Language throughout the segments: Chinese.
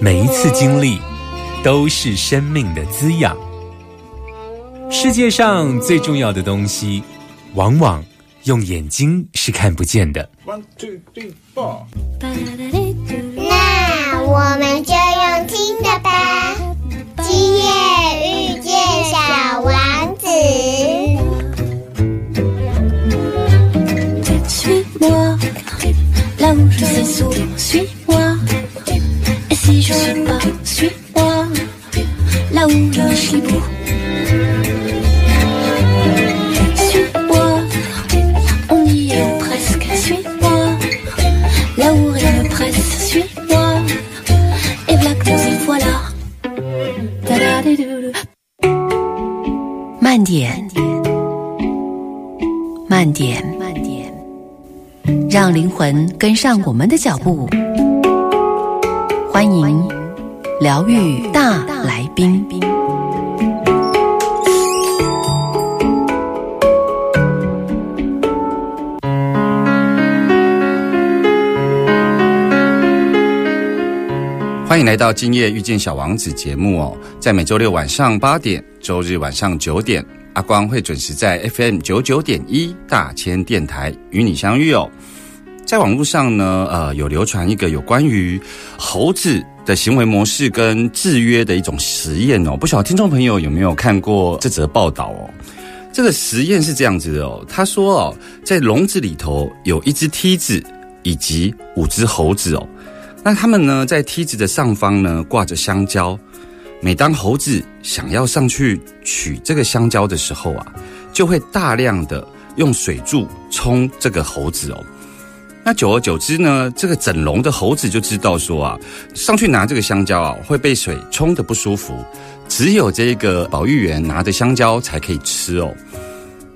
每一次经历都是生命的滋养。世界上最重要的东西，往往用眼睛是看不见的。One two three four。那我们就用听的吧。今夜遇见小王子。跟上我们的脚步。欢迎疗愈大来宾。欢迎来到今夜遇见小王子节目哦，在每周六晚上八点，周日晚上九点，阿光会准时在 FM 九九点一大千电台与你相遇哦。在网络上呢，呃，有流传一个有关于猴子的行为模式跟制约的一种实验哦，不晓得听众朋友有没有看过这则报道哦？这个实验是这样子的哦，他说哦，在笼子里头有一只梯子以及五只猴子哦。那他们呢，在梯子的上方呢挂着香蕉。每当猴子想要上去取这个香蕉的时候啊，就会大量的用水柱冲这个猴子哦。那久而久之呢，这个整笼的猴子就知道说啊，上去拿这个香蕉啊会被水冲的不舒服，只有这个保育员拿着香蕉才可以吃哦。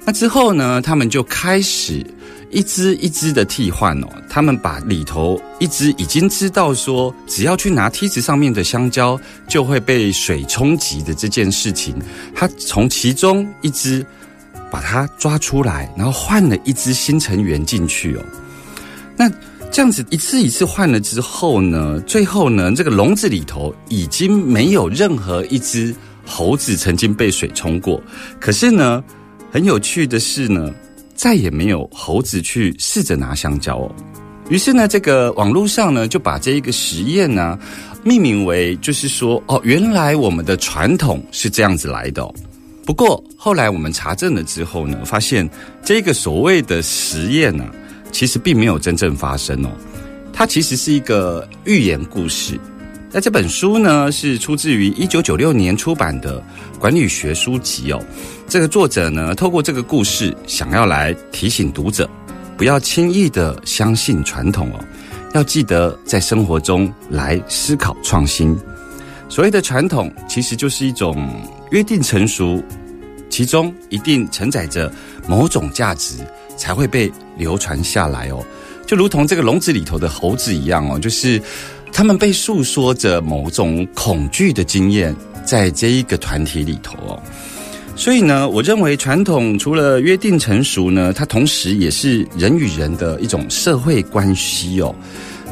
那之后呢，他们就开始。一只一只的替换哦，他们把里头一只已经知道说，只要去拿梯子上面的香蕉就会被水冲击的这件事情，他从其中一只把它抓出来，然后换了一只新成员进去哦。那这样子一次一次换了之后呢，最后呢，这个笼子里头已经没有任何一只猴子曾经被水冲过。可是呢，很有趣的是呢。再也没有猴子去试着拿香蕉哦。于是呢，这个网络上呢就把这一个实验呢命名为，就是说哦，原来我们的传统是这样子来的。不过后来我们查证了之后呢，发现这个所谓的实验呢，其实并没有真正发生哦。它其实是一个寓言故事。那这本书呢，是出自于一九九六年出版的管理学书籍哦。这个作者呢，透过这个故事，想要来提醒读者，不要轻易的相信传统哦，要记得在生活中来思考创新。所谓的传统，其实就是一种约定成熟，其中一定承载着某种价值，才会被流传下来哦。就如同这个笼子里头的猴子一样哦，就是他们被诉说着某种恐惧的经验，在这一个团体里头哦。所以呢，我认为传统除了约定成熟呢，它同时也是人与人的一种社会关系哦。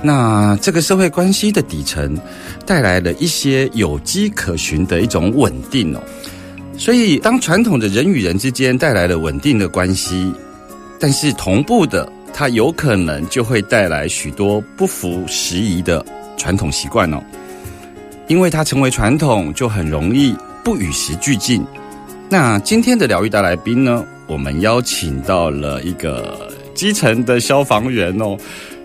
那这个社会关系的底层，带来了一些有迹可循的一种稳定哦。所以，当传统的人与人之间带来了稳定的关系，但是同步的，它有可能就会带来许多不符时宜的传统习惯哦。因为它成为传统，就很容易不与时俱进。那今天的疗愈大来宾呢？我们邀请到了一个基层的消防员哦。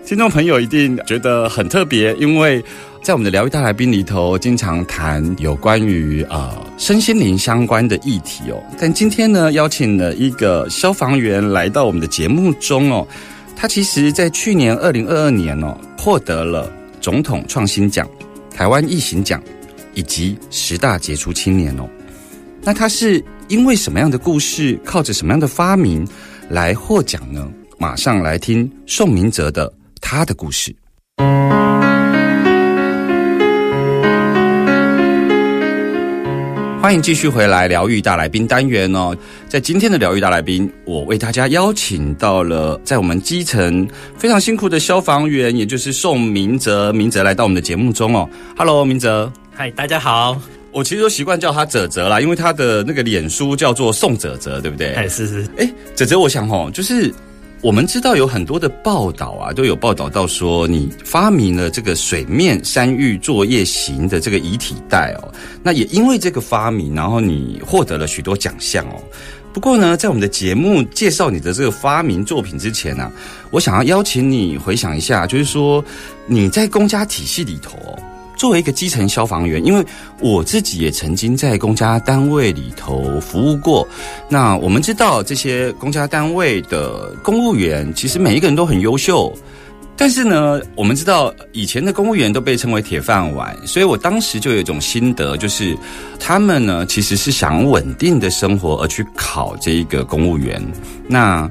听众朋友一定觉得很特别，因为在我们的疗愈大来宾里头，经常谈有关于呃身心灵相关的议题哦。但今天呢，邀请了一个消防员来到我们的节目中哦。他其实，在去年二零二二年哦，获得了总统创新奖、台湾艺行奖以及十大杰出青年哦。那他是因为什么样的故事，靠着什么样的发明来获奖呢？马上来听宋明哲的他的故事。欢迎继续回来疗愈大来宾单元哦，在今天的疗愈大来宾，我为大家邀请到了在我们基层非常辛苦的消防员，也就是宋明哲，明哲来到我们的节目中哦。Hello，明哲，嗨，大家好。我其实都习惯叫他哲哲啦，因为他的那个脸书叫做宋哲哲，对不对？哎，是是。哎，哲哲，我想哦，就是。我们知道有很多的报道啊，都有报道到说你发明了这个水面山域作业型的这个遗体袋哦。那也因为这个发明，然后你获得了许多奖项哦。不过呢，在我们的节目介绍你的这个发明作品之前呢，我想要邀请你回想一下，就是说你在公家体系里头。作为一个基层消防员，因为我自己也曾经在公家单位里头服务过。那我们知道这些公家单位的公务员，其实每一个人都很优秀。但是呢，我们知道以前的公务员都被称为铁饭碗，所以我当时就有一种心得，就是他们呢其实是想稳定的生活而去考这一个公务员。那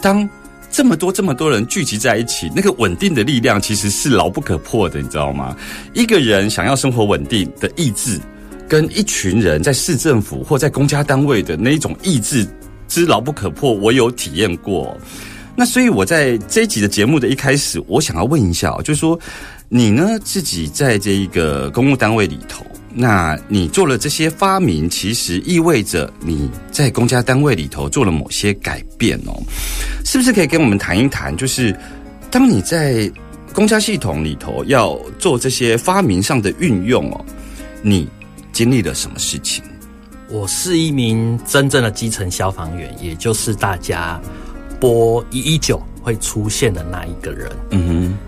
当这么多这么多人聚集在一起，那个稳定的力量其实是牢不可破的，你知道吗？一个人想要生活稳定的意志，跟一群人在市政府或在公家单位的那一种意志之牢不可破，我有体验过。那所以我在这一集的节目的一开始，我想要问一下，就是说你呢自己在这一个公务单位里头。那你做了这些发明，其实意味着你在公家单位里头做了某些改变哦，是不是可以跟我们谈一谈？就是当你在公家系统里头要做这些发明上的运用哦，你经历了什么事情？我是一名真正的基层消防员，也就是大家拨一一九会出现的那一个人。嗯哼，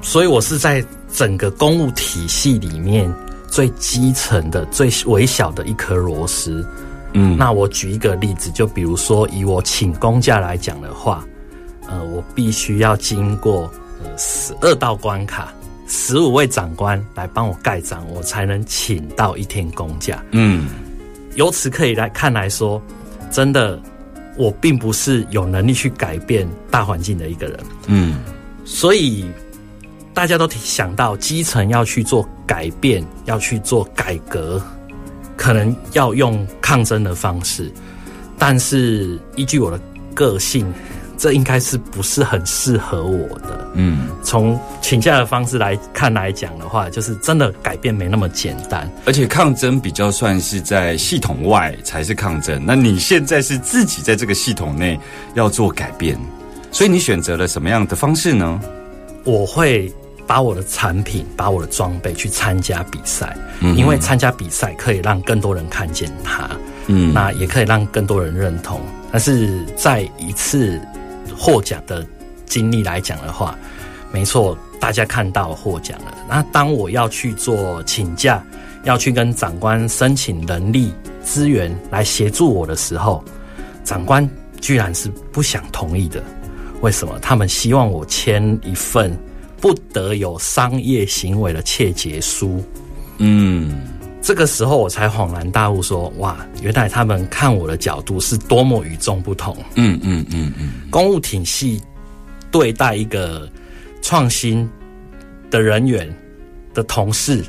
所以我是在整个公务体系里面。最基层的、最微小的一颗螺丝，嗯，那我举一个例子，就比如说以我请公假来讲的话，呃，我必须要经过呃十二道关卡，十五位长官来帮我盖章，我才能请到一天公假。嗯，由此可以来看来说，真的，我并不是有能力去改变大环境的一个人。嗯，所以。大家都想到基层要去做改变，要去做改革，可能要用抗争的方式。但是依据我的个性，这应该是不是很适合我的。嗯，从请假的方式来看来讲的话，就是真的改变没那么简单。而且抗争比较算是在系统外才是抗争，那你现在是自己在这个系统内要做改变，所以你选择了什么样的方式呢？我会。把我的产品，把我的装备去参加比赛，因为参加比赛可以让更多人看见它，嗯，那也可以让更多人认同。但是在一次获奖的经历来讲的话，没错，大家看到获奖了。那当我要去做请假，要去跟长官申请人力资源来协助我的时候，长官居然是不想同意的。为什么？他们希望我签一份。不得有商业行为的切结书。嗯，这个时候我才恍然大悟，说：哇，原来他们看我的角度是多么与众不同。嗯嗯嗯嗯，公务体系对待一个创新的人员的同事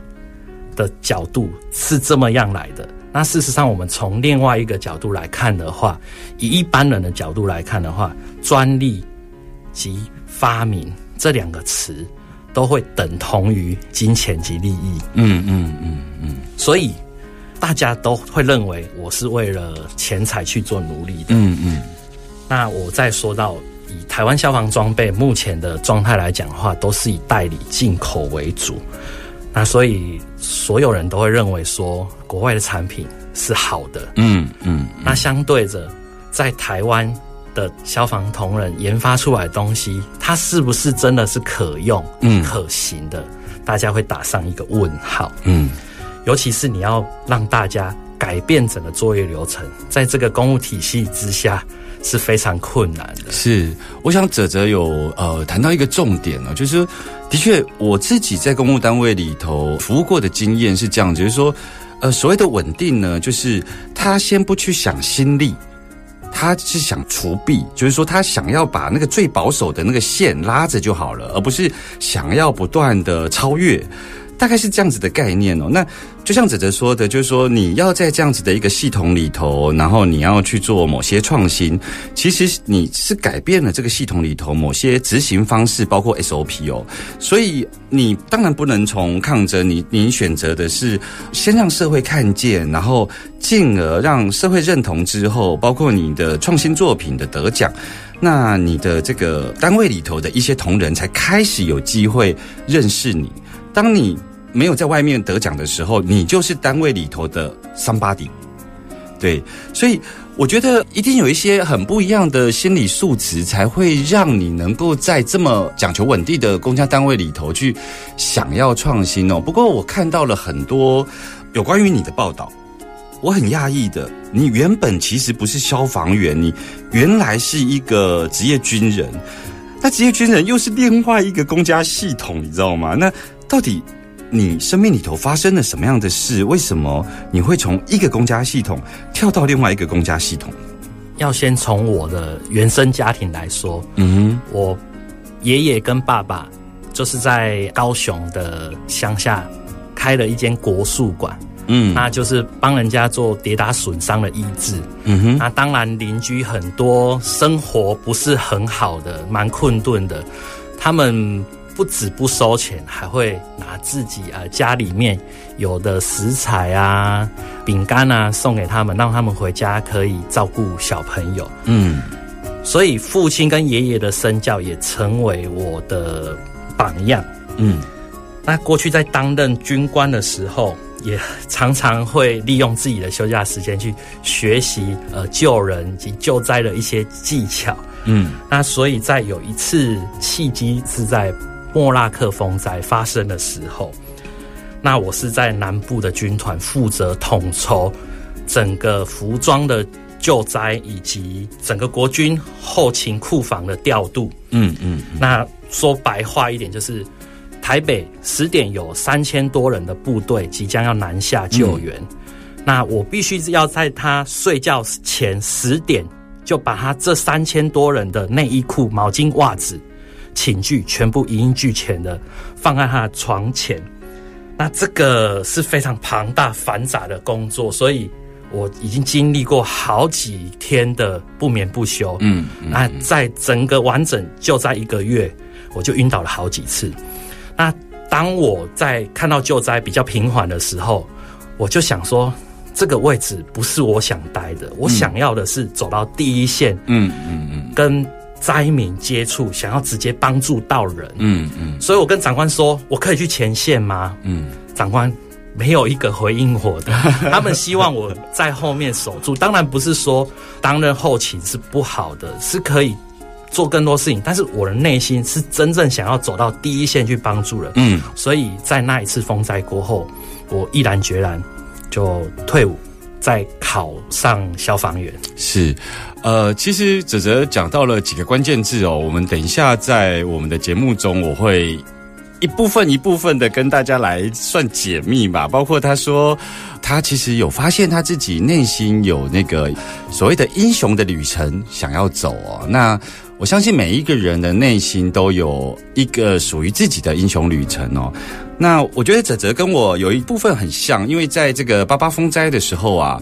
的角度是这么样来的。那事实上，我们从另外一个角度来看的话，以一般人的角度来看的话，专利及发明。这两个词都会等同于金钱及利益。嗯嗯嗯嗯，所以大家都会认为我是为了钱财去做奴隶的。嗯嗯。那我再说到以台湾消防装备目前的状态来讲的话，都是以代理进口为主。那所以所有人都会认为说国外的产品是好的。嗯嗯。那相对着在台湾。的消防同仁研发出来的东西，它是不是真的是可用、嗯可行的？大家会打上一个问号。嗯尤其是你要让大家改变整个作业流程，在这个公务体系之下是非常困难的。是，我想哲哲有呃谈到一个重点哦，就是的确我自己在公务单位里头服务过的经验是这样，就是说，呃，所谓的稳定呢，就是他先不去想心力。他是想除弊，就是说他想要把那个最保守的那个线拉着就好了，而不是想要不断的超越。大概是这样子的概念哦。那就像哲哲说的，就是说你要在这样子的一个系统里头，然后你要去做某些创新，其实你是改变了这个系统里头某些执行方式，包括 SOP 哦。所以你当然不能从抗争，你你选择的是先让社会看见，然后进而让社会认同之后，包括你的创新作品的得奖。那你的这个单位里头的一些同仁才开始有机会认识你。当你没有在外面得奖的时候，你就是单位里头的 somebody。对，所以我觉得一定有一些很不一样的心理素质，才会让你能够在这么讲求稳定的公家单位里头去想要创新哦。不过我看到了很多有关于你的报道，我很讶异的，你原本其实不是消防员，你原来是一个职业军人。那职业军人又是另外一个公家系统，你知道吗？那到底你生命里头发生了什么样的事？为什么你会从一个公家系统跳到另外一个公家系统？要先从我的原生家庭来说，嗯我爷爷跟爸爸就是在高雄的乡下开了一间国术馆，嗯那就是帮人家做跌打损伤的医治。嗯哼那当然，邻居很多生活不是很好的，蛮困顿的。他们不止不收钱，还会拿自己呃家里面有的食材啊、饼干啊送给他们，让他们回家可以照顾小朋友。嗯所以父亲跟爷爷的身教也成为我的榜样。嗯那过去在担任军官的时候，也常常会利用自己的休假时间去学习呃救人及救灾的一些技巧。嗯那所以在有一次契机是在莫拉克风灾发生的时候，那我是在南部的军团负责统筹整个服装的救灾以及整个国军后勤库房的调度。嗯嗯那说白话一点，就是台北十点有三千多人的部队即将要南下救援，那我必须要在他睡觉前十点就把他这三千多人的内衣裤、毛巾、袜子、寝具全部一应俱全的放在他的床前。那这个是非常庞大繁杂的工作，所以我已经经历过好几天的不眠不休。嗯那在整个完整就在一个月，我就晕倒了好几次。那当我在看到救灾比较平缓的时候，我就想说，这个位置不是我想待的，我想要的是走到第一线，嗯嗯嗯跟灾民接触，想要直接帮助到人。嗯嗯所以我跟长官说，我可以去前线吗？嗯长官没有一个回应我的，他们希望我在后面守住。当然不是说担任后勤是不好的，是可以做更多事情，但是我的内心是真正想要走到第一线去帮助人。嗯所以在那一次风灾过后，我毅然决然就退伍，再考上消防员。是，呃，其实哲哲讲到了几个关键字哦，我们等一下在我们的节目中，我会一部分一部分的跟大家来算解密吧。包括他说，他其实有发现他自己内心有那个所谓的英雄的旅程想要走哦。那我相信每一个人的内心都有一个属于自己的英雄旅程哦。那我觉得哲哲跟我有一部分很像，因为在这个八八风灾的时候啊。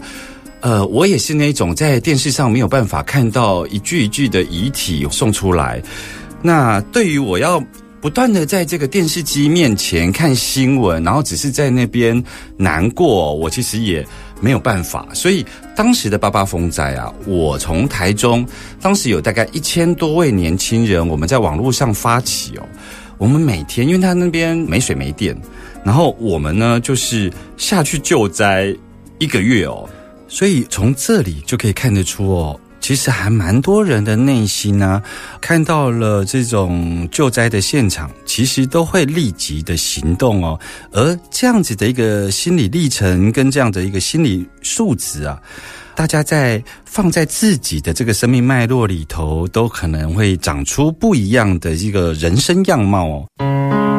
呃，我也是那种在电视上没有办法看到一具一具的遗体送出来。那对于我要不断的在这个电视机面前看新闻，然后只是在那边难过，我其实也没有办法。所以当时的八八风灾啊，我从台中，当时有大概一千多位年轻人，我们在网络上发起哦，我们每天因为他那边没水没电，然后我们呢就是下去救灾一个月哦。所以从这里就可以看得出哦，其实还蛮多人的内心呢、看到了这种救灾的现场，其实都会立即的行动哦。而这样子的一个心理历程跟这样的一个心理素质啊，大家在放在自己的这个生命脉络里头，都可能会长出不一样的一个人生样貌哦。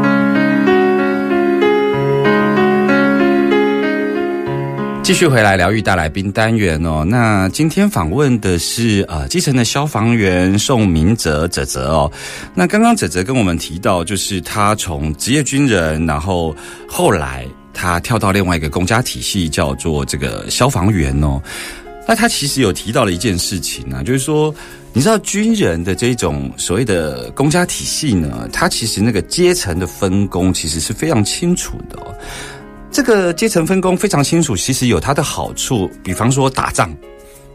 继续回来疗愈大来宾单元哦，那今天访问的是呃基层的消防员宋明哲哲哲哦。那刚刚哲哲跟我们提到，就是他从职业军人，然后后来他跳到另外一个公家体系，叫做这个消防员哦。那他其实有提到了一件事情啊，就是说，你知道军人的这种所谓的公家体系呢，它其实那个阶层的分工其实是非常清楚的哦。这个阶层分工非常清楚，其实有它的好处。比方说打仗，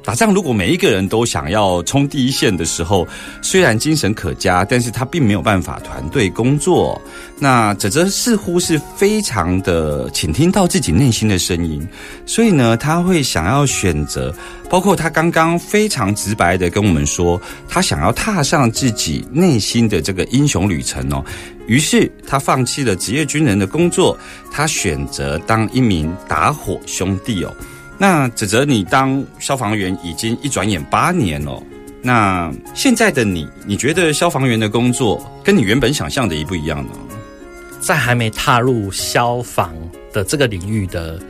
打仗如果每一个人都想要冲第一线的时候，虽然精神可嘉，但是他并没有办法团队工作。那哲哲似乎是非常的倾听到自己内心的声音，所以呢，他会想要选择，包括他刚刚非常直白的跟我们说，他想要踏上自己内心的这个英雄旅程哦。于是他放弃了职业军人的工作，他选择当一名打火兄弟哦。那指责，你当消防员已经一转眼八年了，那现在的你，你觉得消防员的工作跟你原本想象的一不一样呢？在还没踏入消防的这个领域的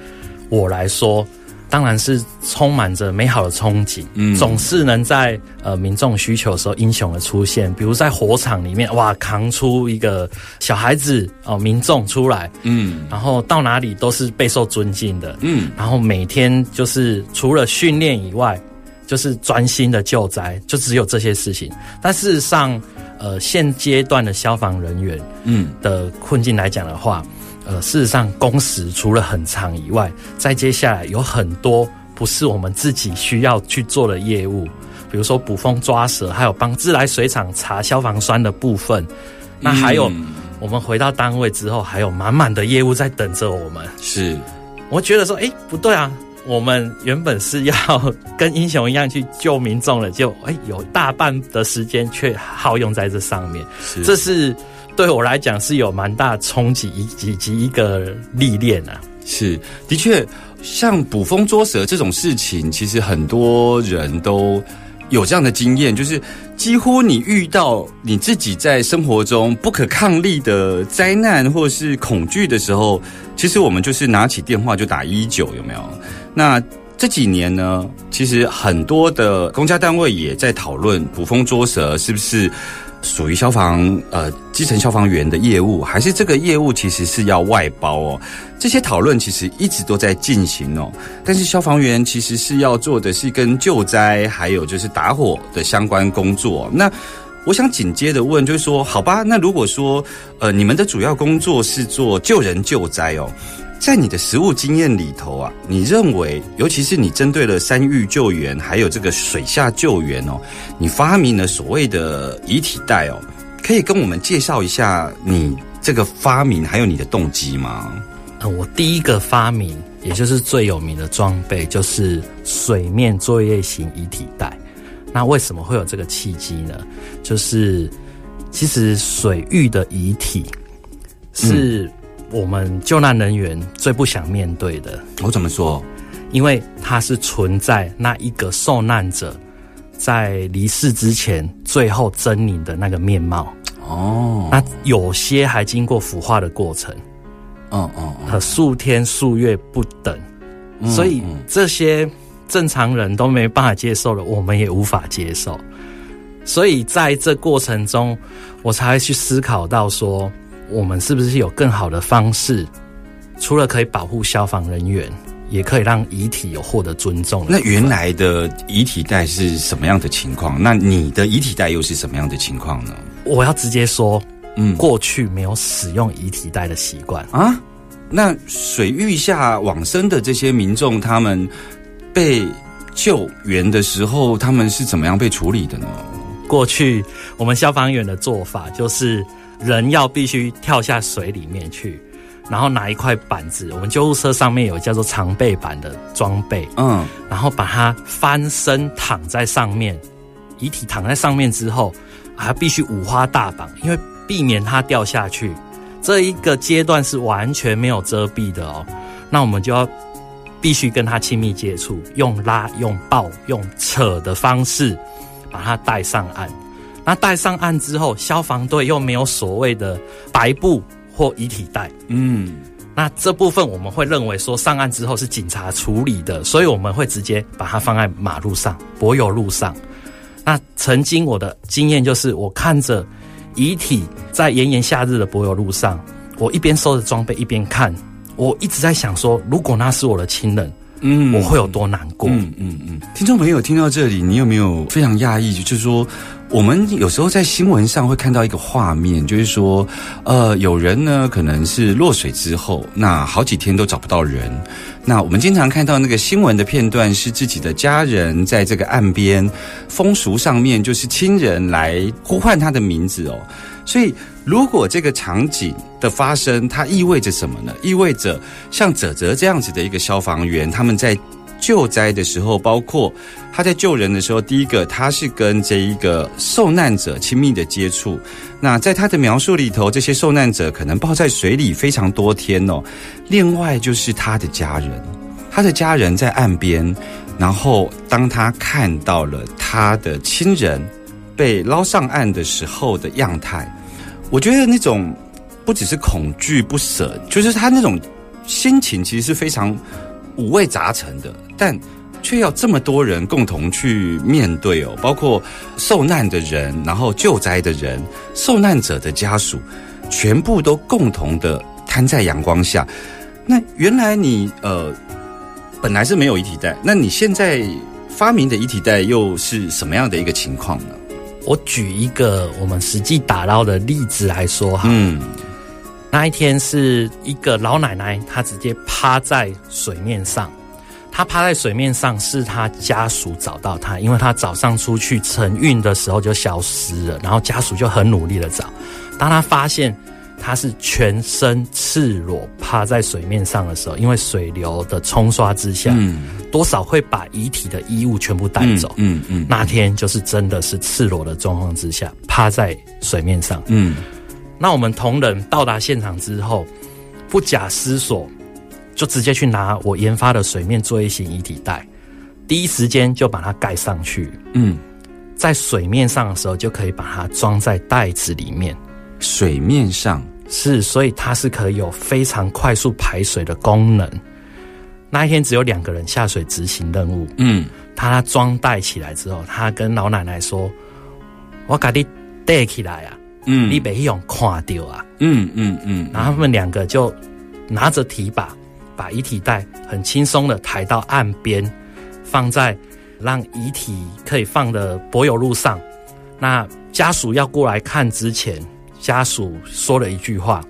我来说，当然是充满着美好的憧憬。嗯总是能在呃民众需求的时候英雄的出现，比如在火场里面，哇，扛出一个小孩子哦、民众出来，嗯然后到哪里都是备受尊敬的。嗯然后每天就是除了训练以外，就是专心的救灾，就只有这些事情。但事实上，呃，现阶段的消防人员嗯的困境来讲的话，呃，事实上工时除了很长以外，在接下来有很多不是我们自己需要去做的业务，比如说捕风抓蛇，还有帮自来水厂查消防栓的部分。那还有，嗯我们回到单位之后，还有满满的业务在等着我们。是我觉得说，哎、不对啊，我们原本是要跟英雄一样去救民众的，就哎、有大半的时间却耗用在这上面，是这是对我来讲是有蛮大冲击以及及一个历练啊。是，的确，像捕风捉蛇这种事情，其实很多人都有这样的经验，就是几乎你遇到你自己在生活中不可抗力的灾难或是恐惧的时候，其实我们就是拿起电话就打一九，有没有？那这几年呢，其实很多的公家单位也在讨论捕风捉蛇是不是属于消防呃基层消防员的业务，还是这个业务其实是要外包哦？这些讨论其实一直都在进行哦。但是消防员其实是要做的是跟救灾还有就是打火的相关工作。那我想紧接着问，就是说，好吧，那如果说呃你们的主要工作是做救人救灾哦。在你的实务经验里头啊，你认为，尤其是你针对了山域救援，还有这个水下救援哦，你发明了所谓的遗体袋哦，可以跟我们介绍一下你这个发明还有你的动机吗？呃，我第一个发明，也就是最有名的装备，就是水面作业型遗体袋。那为什么会有这个契机呢？就是其实水域的遗体是我们救难人员最不想面对的，我怎么说？因为它是存在那一个受难者在离世之前最后狰狞的那个面貌。哦，那有些还经过腐化的过程。嗯嗯嗯，呃，数天数月不等，嗯所以嗯这些正常人都没办法接受了，我们也无法接受。所以在这过程中，我才会去思考到说，我们是不是有更好的方式，除了可以保护消防人员，也可以让遗体有获得尊重。那原来的遗体袋是什么样的情况？那你的遗体袋又是什么样的情况呢？我要直接说，嗯，过去没有使用遗体袋的习惯。啊，那水域下往生的这些民众，他们被救援的时候，他们是怎么样被处理的呢？过去我们消防员的做法就是人要必须跳下水里面去，然后拿一块板子，我们救护车上面有叫做常备板的装备，嗯，然后把它翻身躺在上面，遗体躺在上面之后，还必须五花大绑，因为避免它掉下去。这一个阶段是完全没有遮蔽的哦，那我们就要必须跟他亲密接触，用拉、用抱、用扯的方式把他带上岸。那带上岸之后，消防队又没有所谓的白布或遗体袋，嗯，那这部分我们会认为说上岸之后是警察处理的，所以我们会直接把它放在马路上、柏油路上。那曾经我的经验就是，我看着遗体在炎炎夏日的柏油路上，我一边收着装备一边看，我一直在想说，如果那是我的亲人，嗯我会有多难过？嗯嗯嗯，听众朋友听到这里，你有没有非常讶异？就是说，我们有时候在新闻上会看到一个画面，就是说，呃，有人呢可能是落水之后，那好几天都找不到人。那我们经常看到那个新闻的片段，是自己的家人在这个岸边，风俗上面就是亲人来呼唤他的名字哦。所以，如果这个场景的发生，它意味着什么呢？意味着像泽泽这样子的一个消防员，他们在救灾的时候，包括他在救人的时候，第一个他是跟这一个受难者亲密的接触。那在他的描述里头，这些受难者可能泡在水里非常多天哦。另外就是他的家人，他的家人在岸边，然后当他看到了他的亲人被捞上岸的时候的样态，我觉得那种不只是恐惧不舍，就是他那种心情其实是非常五味杂陈的，但却要这么多人共同去面对哦，包括受难的人，然后救灾的人，受难者的家属，全部都共同的摊在阳光下。那原来你呃本来是没有遗体袋，那你现在发明的遗体袋又是什么样的一个情况呢？我举一个我们实际打捞的例子来说哈，嗯那一天是一个老奶奶，她直接趴在水面上。她趴在水面上是她家属找到她，因为她早上出去晨运的时候就消失了，然后家属就很努力的找。当她发现她是全身赤裸趴在水面上的时候，因为水流的冲刷之下，嗯多少会把遗体的衣物全部带走。嗯嗯那天就是真的是赤裸的状况之下，趴在水面上。嗯那我们同仁到达现场之后，不假思索，就直接去拿我研发的水面作业型遗体袋，第一时间就把它盖上去。嗯，在水面上的时候，就可以把它装在袋子里面。水面上，是，所以它是可以有非常快速排水的功能。那一天只有两个人下水执行任务。嗯他装袋起来之后，他跟老奶奶说：“我给你带起来啊，嗯你别用看到啊。”嗯嗯嗯，然后他们两个就拿着提把，把遗体袋很轻松的抬到岸边，放在让遗体可以放的柏油路上。那家属要过来看之前，家属说了一句话：“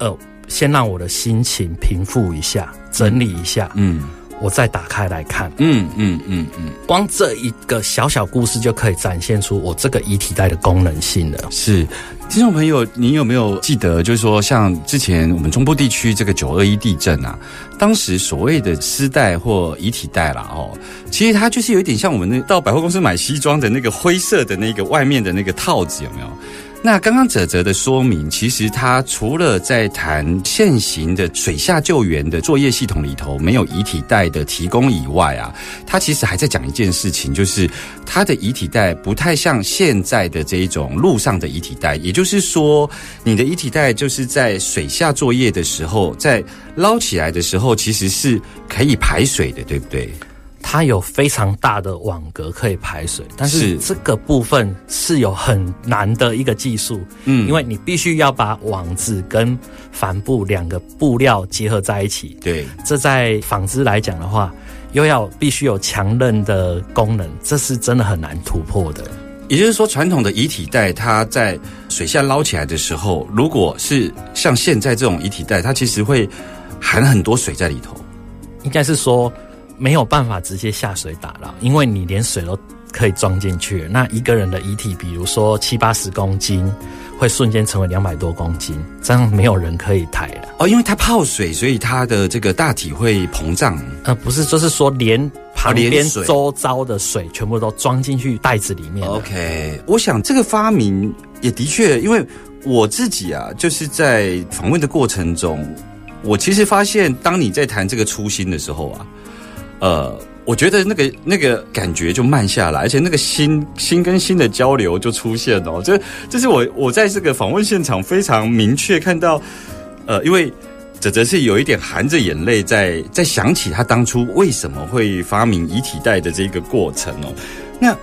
呃，先让我的心情平复一下，整理一下，嗯我再打开来看。”嗯嗯嗯嗯，光这一个小小故事就可以展现出我这个遗体袋的功能性了。是。听众朋友，你有没有记得，就是说，像之前我们中部地区这个九二一地震啊，当时所谓的尸袋或遗体袋啦，哦，其实它就是有一点像我们那到百货公司买西装的那个灰色的那个外面的那个套子，有没有？那刚刚泽泽的说明，其实他除了在谈现行的水下救援的作业系统里头没有遗体袋的提供以外啊，他其实还在讲一件事情，就是他的遗体袋不太像现在的这一种路上的遗体袋，也就是说，你的遗体袋就是在水下作业的时候，在捞起来的时候，其实是可以排水的，对不对？它有非常大的网格可以排水，但是是这个部分是有很难的一个技术，嗯因为你必须要把网子跟帆布两个布料结合在一起，对，这在纺织来讲的话，又要必须有强韧的功能，这是真的很难突破的。也就是说，传统的遗体袋，它在水下捞起来的时候，如果是像现在这种遗体袋，它其实会含很多水在里头。应该是说没有办法直接下水打捞，因为你连水都可以装进去。那一个人的遗体，比如说七八十公斤，会瞬间成为两百多公斤，这样没有人可以抬了。哦，因为它泡水，所以它的这个大体会膨胀。呃，不是，就是说连旁边水周遭的水全部都装进去袋子里面。OK，我想这个发明也的确，因为我自己啊，就是在访问的过程中，我其实发现，当你在谈这个初心的时候啊，呃，我觉得那个那个感觉就慢下来，而且那个心心跟心的交流就出现哦。这这是我我在这个访问现场非常明确看到，呃，因为。泽泽是有一点含着眼泪在在想起他当初为什么会发明遗体袋的这个过程哦。那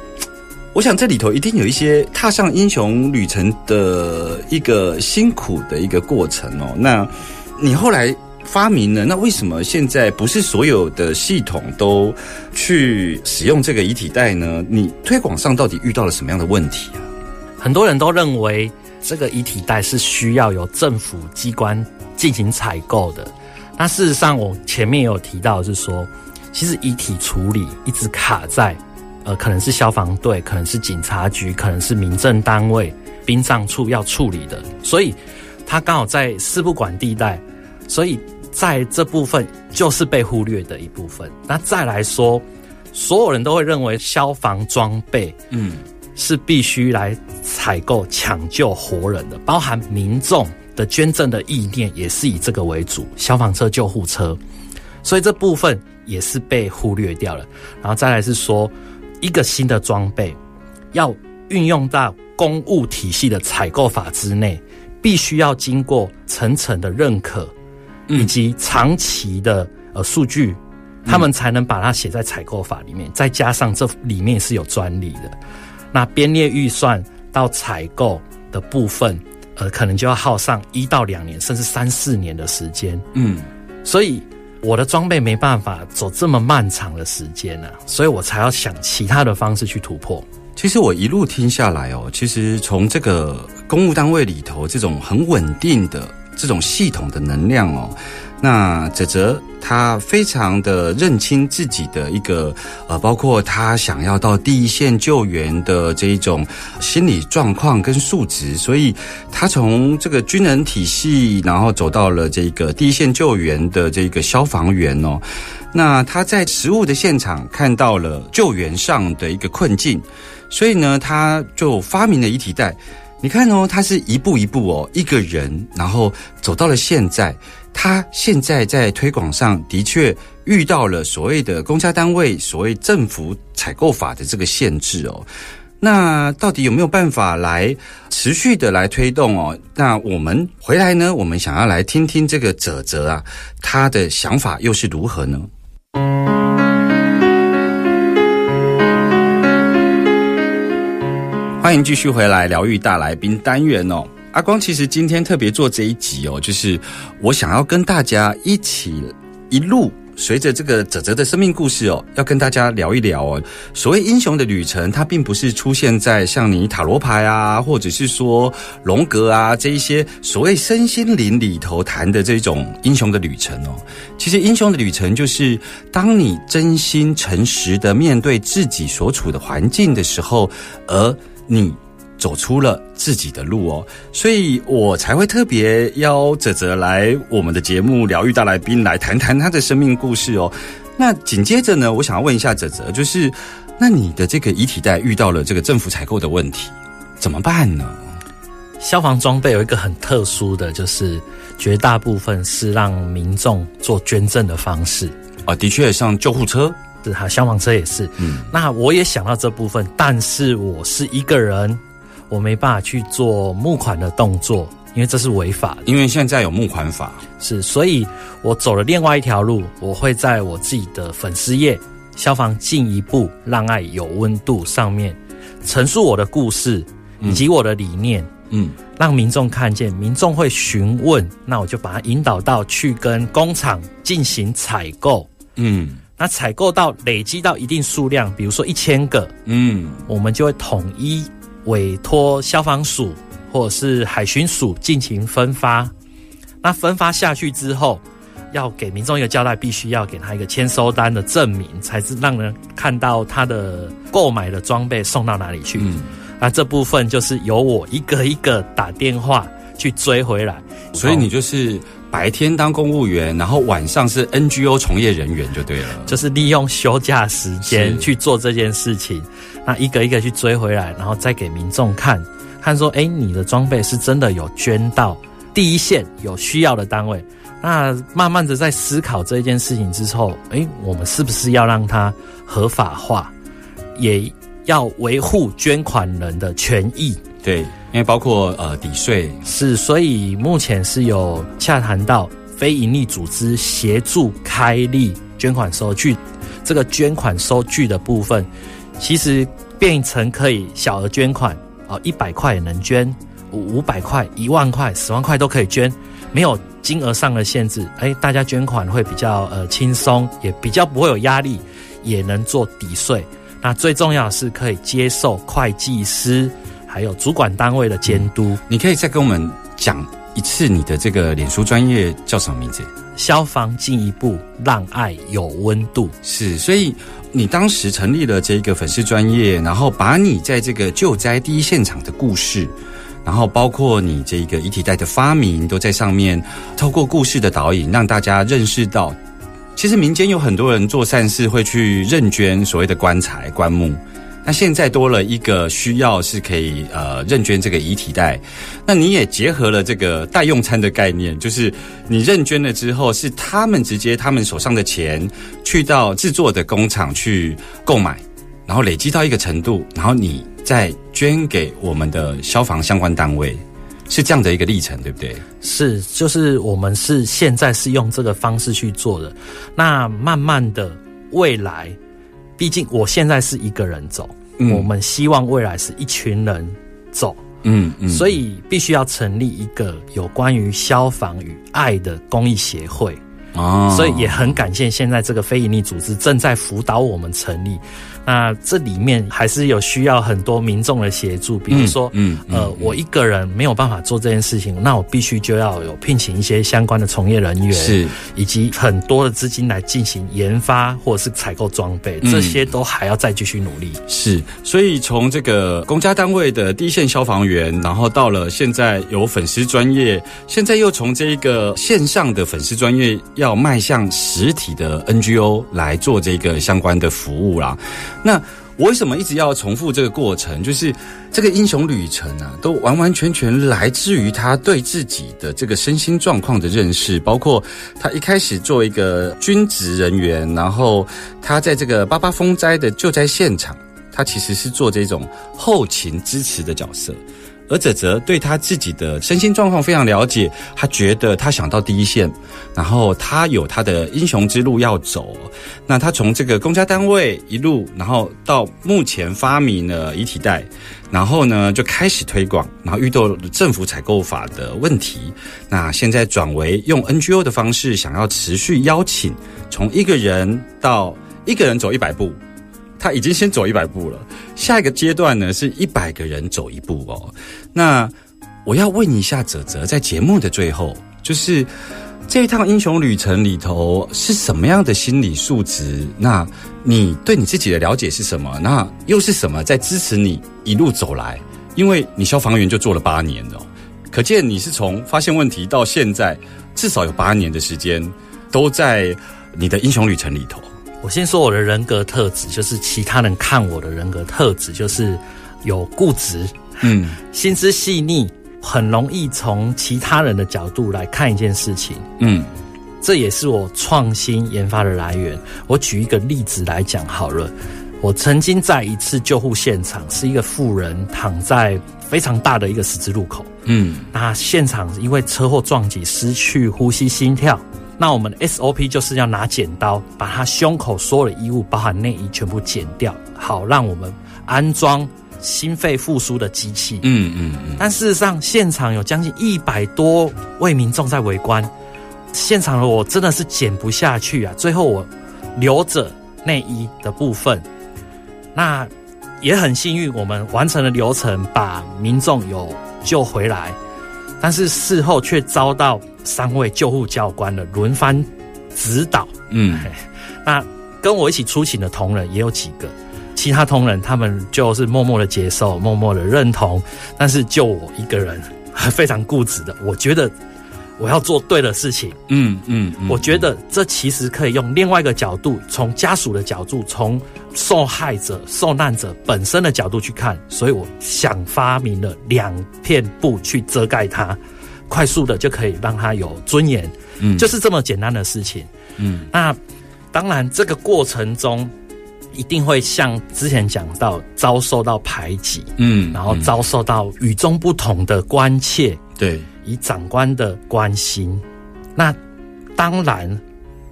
我想这里头一定有一些踏上英雄旅程的一个辛苦的一个过程哦。那你后来发明了，那为什么现在不是所有的系统都去使用这个遗体袋呢？你推广上到底遇到了什么样的问题啊？很多人都认为这个遗体袋是需要由政府机关进行采购的。那事实上，我前面也有提到，是说，其实遗体处理一直卡在，呃，可能是消防队，可能是警察局，可能是民政单位、殡葬处要处理的，所以它刚好在事不管地带，所以在这部分就是被忽略的一部分。那再来说，所有人都会认为消防装备，嗯，是必须来采购抢救活人的，包含民众的捐赠的意念也是以这个为主，消防车、救护车，所以这部分也是被忽略掉了。然后再来是说，一个新的装备要运用到公务体系的采购法之内，必须要经过层层的认可，以及长期的呃数据，他们才能把它写在采购法里面。再加上这里面是有专利的，那编列预算到采购的部分，呃，可能就要耗上一到两年，甚至三四年的时间。嗯，所以我的装备没办法走这么漫长的时间呢、所以我才要想其他的方式去突破。其实我一路听下来哦，其实从这个公务单位里头这种很稳定的这种系统的能量哦，那泽泽他非常的认清自己的一个呃，包括他想要到第一线救援的这一种心理状况跟素质，所以他从这个军人体系，然后走到了这个第一线救援的这个消防员哦。那他在实物的现场看到了救援上的一个困境，所以呢，他就发明了遗体袋。你看哦，他是一步一步哦，一个人，然后走到了现在。他现在在推广上的确遇到了所谓的公家单位、所谓政府采购法的这个限制哦。那到底有没有办法来持续的来推动哦？那我们回来呢？我们想要来听听这个泽泽啊，他的想法又是如何呢？欢迎继续回来疗愈大来宾单元哦。阿光其实今天特别做这一集哦，就是我想要跟大家一起一路随着这个泽泽的生命故事哦，要跟大家聊一聊哦。所谓英雄的旅程，它并不是出现在像你塔罗牌啊，或者是说龙格啊这一些所谓身心灵里头谈的这种英雄的旅程哦。其实英雄的旅程就是当你真心诚实的面对自己所处的环境的时候，而你走出了自己的路哦，所以我才会特别邀泽泽来我们的节目《疗愈大来宾》来谈谈他的生命故事哦。那紧接着呢，我想要问一下泽泽，就是那你的这个遗体袋遇到了这个政府采购的问题，怎么办呢？消防装备有一个很特殊的，就是绝大部分是让民众做捐赠的方式。啊，的确，像救护车，是哈，消防车也是。嗯，那我也想到这部分，但是我是一个人，我没办法去做募款的动作，因为这是违法的。因为现在有募款法，是，所以我走了另外一条路，我会在我自己的粉丝页“消防进一步让爱有温度”上面陈述我的故事以及我的理念，嗯，让民众看见，民众会询问，那我就把它引导到去跟工厂进行采购。嗯那采购到累积到一定数量，比如说一千个，嗯我们就会统一委托消防署或者是海巡署进行分发。那分发下去之后，要给民众一个交代，必须要给他一个签收单的证明，才是让人看到他的购买的装备送到哪里去。嗯那这部分就是由我一个一个打电话去追回来。所以你就是白天当公务员，然后晚上是 NGO 从业人员就对了。就是利用休假时间去做这件事情，那一个一个去追回来，然后再给民众看，看说，哎，你的装备是真的有捐到第一线有需要的单位。那慢慢的在思考这件事情之后，哎，我们是不是要让它合法化，也要维护捐款人的权益？对，因为包括呃抵税，是，所以目前是有洽谈到非营利组织协助开立捐款收据，这个捐款收据的部分，其实变成可以小额捐款啊，一百块也能捐，五五百块、一万块、十万块都可以捐，没有金额上的限制，哎，大家捐款会比较呃轻松，也比较不会有压力，也能做抵税。那最重要的是可以接受会计师还有主管单位的监督。你可以再跟我们讲一次你的这个脸书专业叫什么名字？消防进一步让爱有温度。是，所以你当时成立了这个粉丝专业，然后把你在这个救灾第一现场的故事，然后包括你这个遗体袋的发明，都在上面透过故事的导引，让大家认识到，其实民间有很多人做善事会去认捐所谓的棺材、棺木。那现在多了一个需要是可以呃认捐这个遗体袋，那你也结合了这个代用餐的概念，就是你认捐了之后，是他们直接他们手上的钱去到制作的工厂去购买，然后累积到一个程度，然后你再捐给我们的消防相关单位，是这样的一个历程，对不对？是，就是我们是现在是用这个方式去做的。那慢慢的未来，毕竟我现在是一个人走，嗯我们希望未来是一群人走，嗯嗯所以必须要成立一个有关于消防与爱的公益协会。哦所以也很感谢现在这个非营利组织正在辅导我们成立。那这里面还是有需要很多民众的协助，比如说，嗯嗯呃，我一个人没有办法做这件事情，那我必须就要有聘请一些相关的从业人员，是以及很多的资金来进行研发或者是采购装备，嗯这些都还要再继续努力。是，所以从这个公家单位的第一线消防员，然后到了现在有粉丝专业，现在又从这一个线上的粉丝专业要迈向实体的 NGO 来做这个相关的服务啦。那我为什么一直要重复这个过程？就是这个英雄旅程啊，都完完全全来自于他对自己的这个身心状况的认识，包括他一开始作为一个军职人员，然后他在这个八八风灾的救灾现场，他其实是做这种后勤支持的角色。而泽泽对他自己的身心状况非常了解，他觉得他想到第一线，然后他有他的英雄之路要走。那他从这个公家单位一路，然后到目前发明了遗体袋，然后呢就开始推广，然后遇到政府采购法的问题，那现在转为用 NGO 的方式，想要持续邀请从一个人到一个人走一百步。他已经先走一百步了，下一个阶段呢是一百个人走一步哦。那我要问一下泽泽，在节目的最后，就是这一趟英雄旅程里头是什么样的心理素质？那你对你自己的了解是什么？那又是什么在支持你一路走来？因为你消防员就做了八年哦，可见你是从发现问题到现在，至少有八年的时间都在你的英雄旅程里头。我先说我的人格特质，就是其他人看我的人格特质，就是有固执，嗯心思细腻，很容易从其他人的角度来看一件事情。嗯这也是我创新研发的来源。我举一个例子来讲好了。我曾经在一次救护现场，是一个妇人躺在非常大的一个十字路口，嗯那现场因为车祸撞击失去呼吸心跳，那我们的 SOP 就是要拿剪刀把他胸口所有的衣物，包含内衣全部剪掉，好让我们安装心肺复苏的机器。嗯嗯嗯，但事实上，现场有将近一百多位民众在围观，现场的我真的是剪不下去啊！最后我留着内衣的部分，那也很幸运，我们完成了流程，把民众有救回来，但是事后却遭到三位救护教官的轮番指导。嗯那跟我一起出勤的同仁也有几个，其其他同仁他们就是默默的接受，默默的认同，但是就我一个人 非常固执的，我觉得我要做对的事情。嗯嗯，我觉得这其实可以用另外一个角度，从家属的角度，从受害者、受难者本身的角度去看，所以我想发明了两片布去遮盖它，快速的就可以让他有尊严。嗯，就是这么简单的事情。嗯，那当然这个过程中。一定会像之前讲到遭受到排挤，嗯，然后遭受到与众不同的关切，对，以长官的关心。那当然，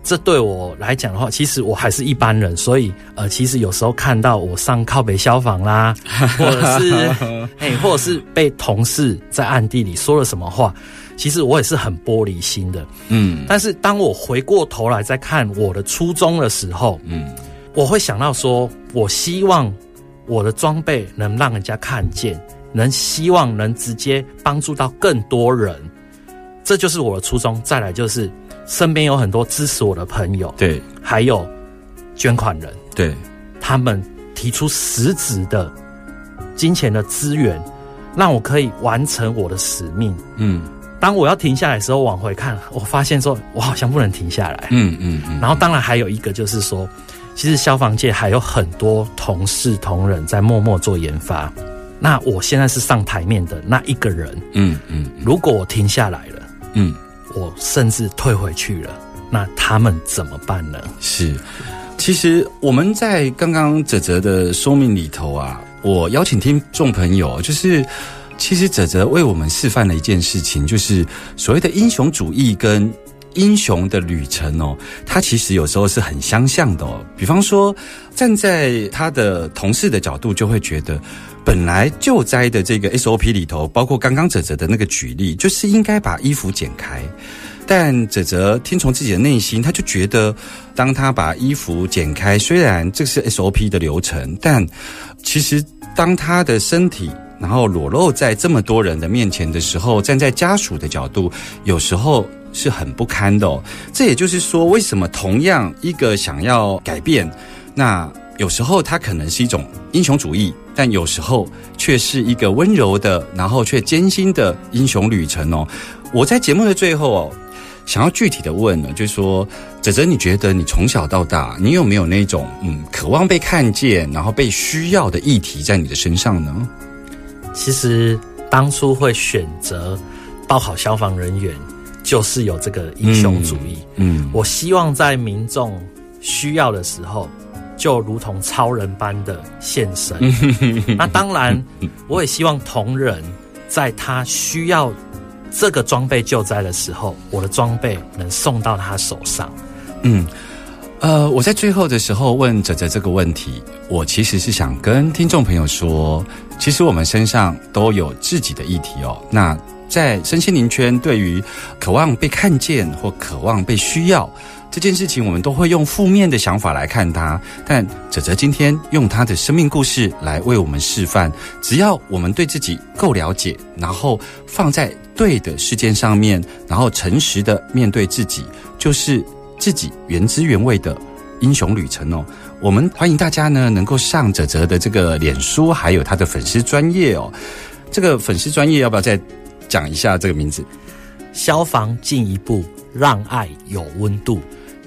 这对我来讲的话，其实我还是一般人，所以呃，其实有时候看到我上靠北消防啦，或者是哎，或者是被同事在暗地里说了什么话，其实我也是很玻璃心的，嗯。但是当我回过头来再看我的初衷的时候，嗯。我会想到说，我希望我的装备能让人家看见，能希望能直接帮助到更多人，这就是我的初衷。再来就是身边有很多支持我的朋友，对，还有捐款人，对，他们提出实质的金钱的资源，让我可以完成我的使命。嗯，当我要停下来的时候，往回看，我发现说我好像不能停下来。嗯嗯嗯。然后当然还有一个就是说。其实消防界还有很多同事同仁在默默做研发。那我现在是上台面的那一个人。嗯嗯。如果我停下来了，嗯，我甚至退回去了，那他们怎么办呢？是，其实我们在刚刚哲哲的说明里头啊，我邀请听众朋友，就是其实哲哲为我们示范了一件事情，就是所谓的英雄主义跟。英雄的旅程哦，他其实有时候是很相像的哦。比方说，站在他的同事的角度，就会觉得，本来救灾的这个 SOP 里头，包括刚刚泽泽的那个举例，就是应该把衣服剪开。但泽泽听从自己的内心，他就觉得，当他把衣服剪开，虽然这是 SOP 的流程，但其实当他的身体然后裸露在这么多人的面前的时候，站在家属的角度，有时候。是很不堪的哦。这也就是说，为什么同样一个想要改变，那有时候它可能是一种英雄主义，但有时候却是一个温柔的，然后却艰辛的英雄旅程哦。我在节目的最后哦，想要具体的问呢，就是说，哲哲，你觉得你从小到大，你有没有那种嗯，渴望被看见，然后被需要的议题在你的身上呢？其实当初会选择报考消防人员。就是有这个英雄主义，嗯，我希望在民众需要的时候，就如同超人般的现身。那当然，我也希望同仁在他需要这个装备救灾的时候，我的装备能送到他手上。嗯，呃，我在最后的时候问哲哲这个问题，我其实是想跟听众朋友说，其实我们身上都有自己的议题哦。那。在身心灵圈，对于渴望被看见或渴望被需要这件事情，我们都会用负面的想法来看它。但哲哲今天用他的生命故事来为我们示范：只要我们对自己够了解，然后放在对的事件上面，然后诚实的面对自己，就是自己原汁原味的英雄旅程哦。我们欢迎大家呢，能够上哲哲的这个脸书，还有他的粉丝专业哦。这个粉丝专业要不要再？讲一下这个名字，消防进一步让爱有温度。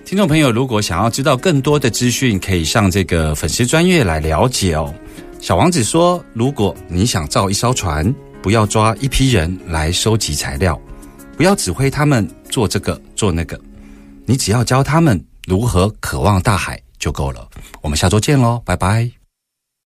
听众朋友，如果想要知道更多的资讯，可以上这个粉丝专业来了解哦。小王子说：“如果你想造一艘船，不要抓一批人来收集材料，不要指挥他们做这个做那个，你只要教他们如何渴望大海就够了。”我们下周见喽，拜拜。